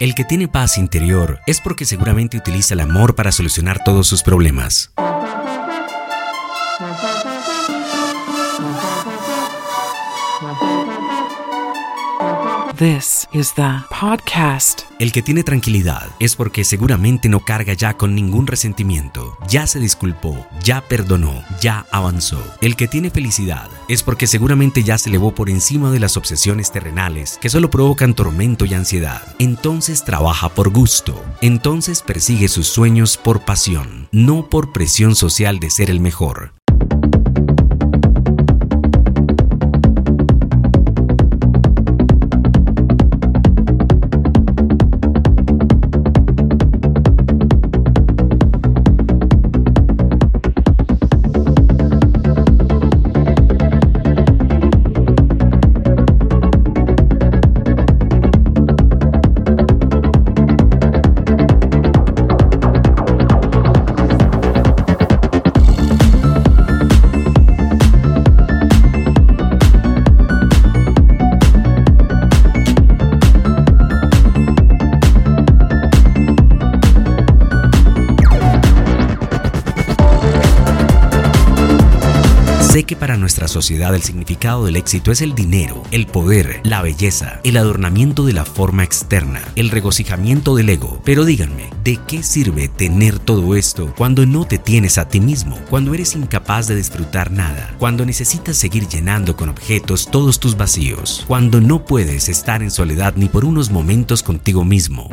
El que tiene paz interior es porque seguramente utiliza el amor para solucionar todos sus problemas. This is the podcast. El que tiene tranquilidad es porque seguramente no carga ya con ningún resentimiento, ya se disculpó, ya perdonó, ya avanzó. El que tiene felicidad es porque seguramente ya se elevó por encima de las obsesiones terrenales que solo provocan tormento y ansiedad. Entonces trabaja por gusto, entonces persigue sus sueños por pasión, no por presión social de ser el mejor. Que para nuestra sociedad el significado del éxito es el dinero, el poder, la belleza, el adornamiento de la forma externa, el regocijamiento del ego. Pero díganme, ¿de qué sirve tener todo esto cuando no te tienes a ti mismo? Cuando eres incapaz de disfrutar nada, cuando necesitas seguir llenando con objetos todos tus vacíos, cuando no puedes estar en soledad ni por unos momentos contigo mismo.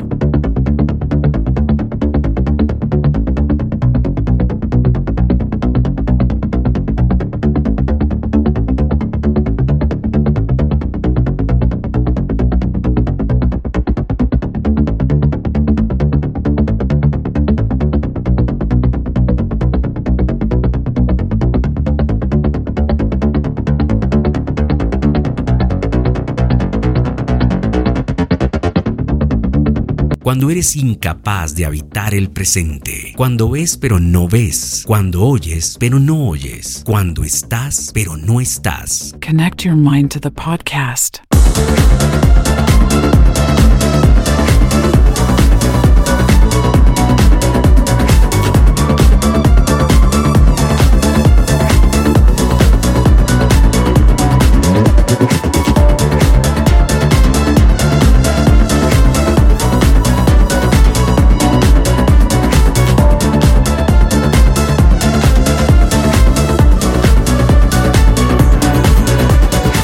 Cuando eres incapaz de habitar el presente, cuando ves pero no ves, cuando oyes pero no oyes, cuando estás pero no estás. Connect your mind to the podcast.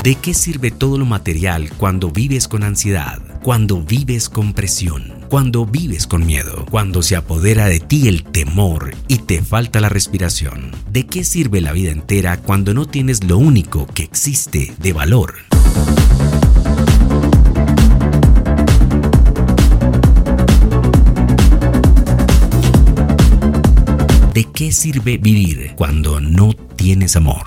¿De qué sirve todo lo material cuando vives con ansiedad, cuando vives con presión, cuando vives con miedo, cuando se apodera de ti el temor y te falta la respiración? ¿De qué sirve la vida entera cuando no tienes lo único que existe de valor? ¿De qué sirve vivir cuando no tienes amor?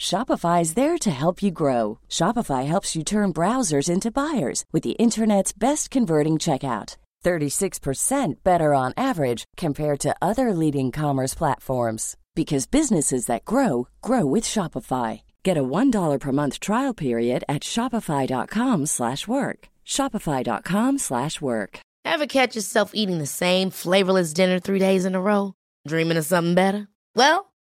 Shopify is there to help you grow. Shopify helps you turn browsers into buyers with the internet's best converting checkout. 36% better on average compared to other leading commerce platforms because businesses that grow grow with Shopify. Get a $1 per month trial period at shopify.com/work. shopify.com/work. Ever catch yourself eating the same flavorless dinner 3 days in a row, dreaming of something better? Well,